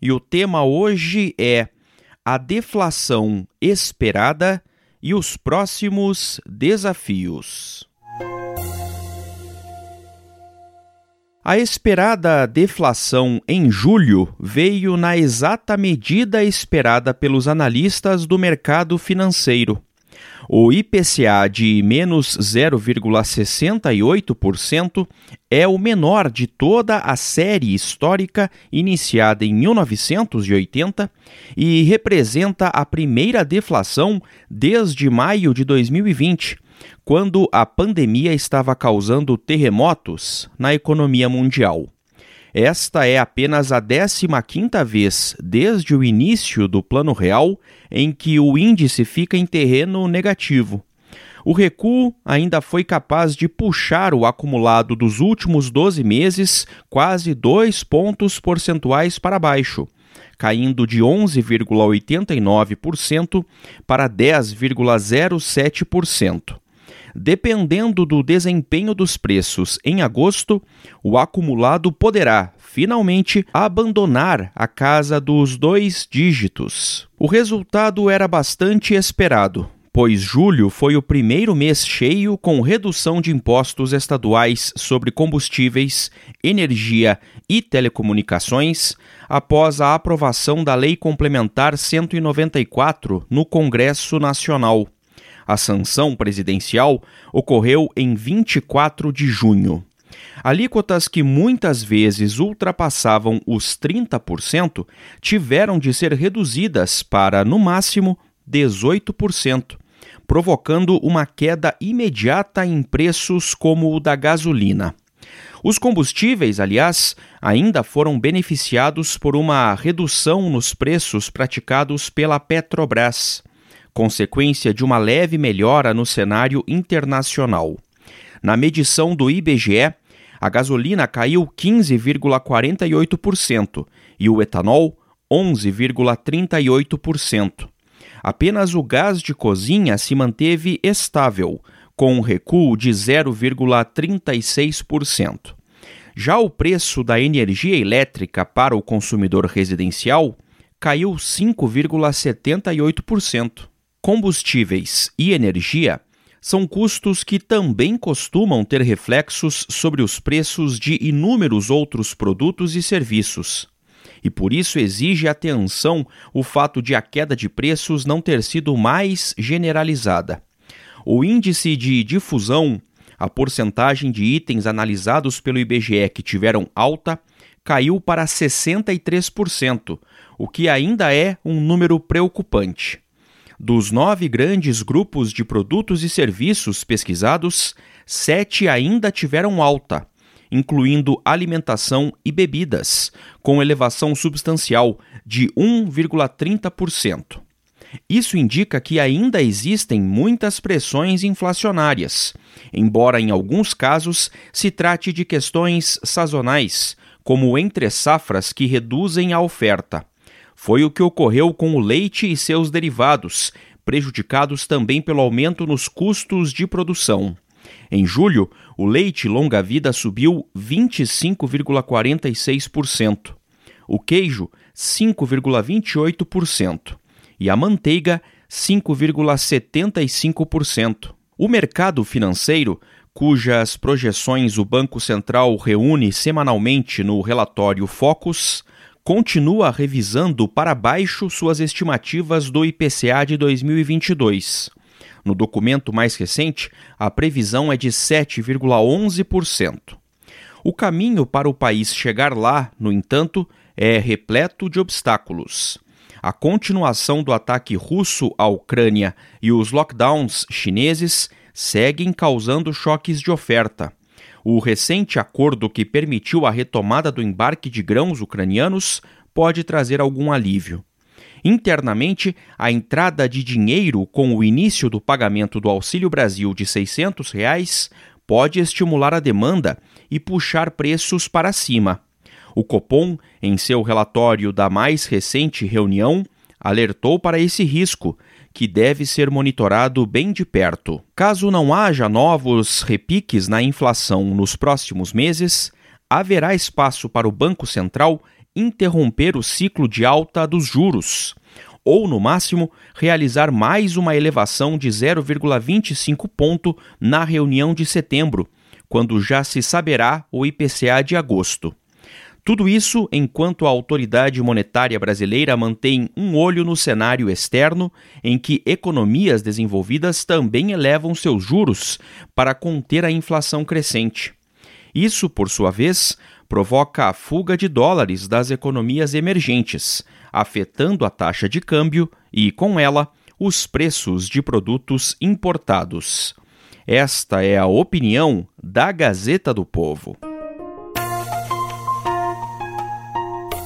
E o tema hoje é a deflação esperada e os próximos desafios. A esperada deflação em julho veio na exata medida esperada pelos analistas do mercado financeiro. O IPCA de menos 0,68% é o menor de toda a série histórica iniciada em 1980 e representa a primeira deflação desde maio de 2020, quando a pandemia estava causando terremotos na economia mundial. Esta é apenas a 15ª vez desde o início do Plano Real em que o índice fica em terreno negativo. O recuo ainda foi capaz de puxar o acumulado dos últimos 12 meses quase dois pontos percentuais para baixo, caindo de 11,89% para 10,07%. Dependendo do desempenho dos preços em agosto, o acumulado poderá, finalmente, abandonar a casa dos dois dígitos. O resultado era bastante esperado, pois julho foi o primeiro mês cheio com redução de impostos estaduais sobre combustíveis, energia e telecomunicações, após a aprovação da Lei Complementar 194 no Congresso Nacional. A sanção presidencial ocorreu em 24 de junho. Alíquotas que muitas vezes ultrapassavam os 30% tiveram de ser reduzidas para, no máximo, 18%, provocando uma queda imediata em preços como o da gasolina. Os combustíveis, aliás, ainda foram beneficiados por uma redução nos preços praticados pela Petrobras consequência de uma leve melhora no cenário internacional. Na medição do IBGE, a gasolina caiu 15,48% e o etanol 11,38%. Apenas o gás de cozinha se manteve estável, com um recuo de 0,36%. Já o preço da energia elétrica para o consumidor residencial caiu 5,78% combustíveis e energia são custos que também costumam ter reflexos sobre os preços de inúmeros outros produtos e serviços. E por isso exige atenção o fato de a queda de preços não ter sido mais generalizada. O índice de difusão, a porcentagem de itens analisados pelo IBGE que tiveram alta, caiu para 63%, o que ainda é um número preocupante. Dos nove grandes grupos de produtos e serviços pesquisados, sete ainda tiveram alta, incluindo alimentação e bebidas, com elevação substancial de 1,30%. Isso indica que ainda existem muitas pressões inflacionárias, embora em alguns casos se trate de questões sazonais, como entre safras que reduzem a oferta. Foi o que ocorreu com o leite e seus derivados, prejudicados também pelo aumento nos custos de produção. Em julho, o leite longa-vida subiu 25,46%, o queijo 5,28% e a manteiga 5,75%. O mercado financeiro, cujas projeções o Banco Central reúne semanalmente no relatório Focus, continua revisando para baixo suas estimativas do IPCA de 2022. No documento mais recente, a previsão é de 7,11%. O caminho para o país chegar lá, no entanto, é repleto de obstáculos. A continuação do ataque russo à Ucrânia e os lockdowns chineses seguem causando choques de oferta. O recente acordo que permitiu a retomada do embarque de grãos ucranianos pode trazer algum alívio. Internamente, a entrada de dinheiro com o início do pagamento do Auxílio Brasil de 600 reais pode estimular a demanda e puxar preços para cima. O Copom, em seu relatório da mais recente reunião, alertou para esse risco, que deve ser monitorado bem de perto. Caso não haja novos repiques na inflação nos próximos meses, haverá espaço para o Banco Central interromper o ciclo de alta dos juros, ou, no máximo, realizar mais uma elevação de 0,25 ponto na reunião de setembro, quando já se saberá o IPCA de agosto. Tudo isso enquanto a autoridade monetária brasileira mantém um olho no cenário externo, em que economias desenvolvidas também elevam seus juros para conter a inflação crescente. Isso, por sua vez, provoca a fuga de dólares das economias emergentes, afetando a taxa de câmbio e, com ela, os preços de produtos importados. Esta é a opinião da Gazeta do Povo.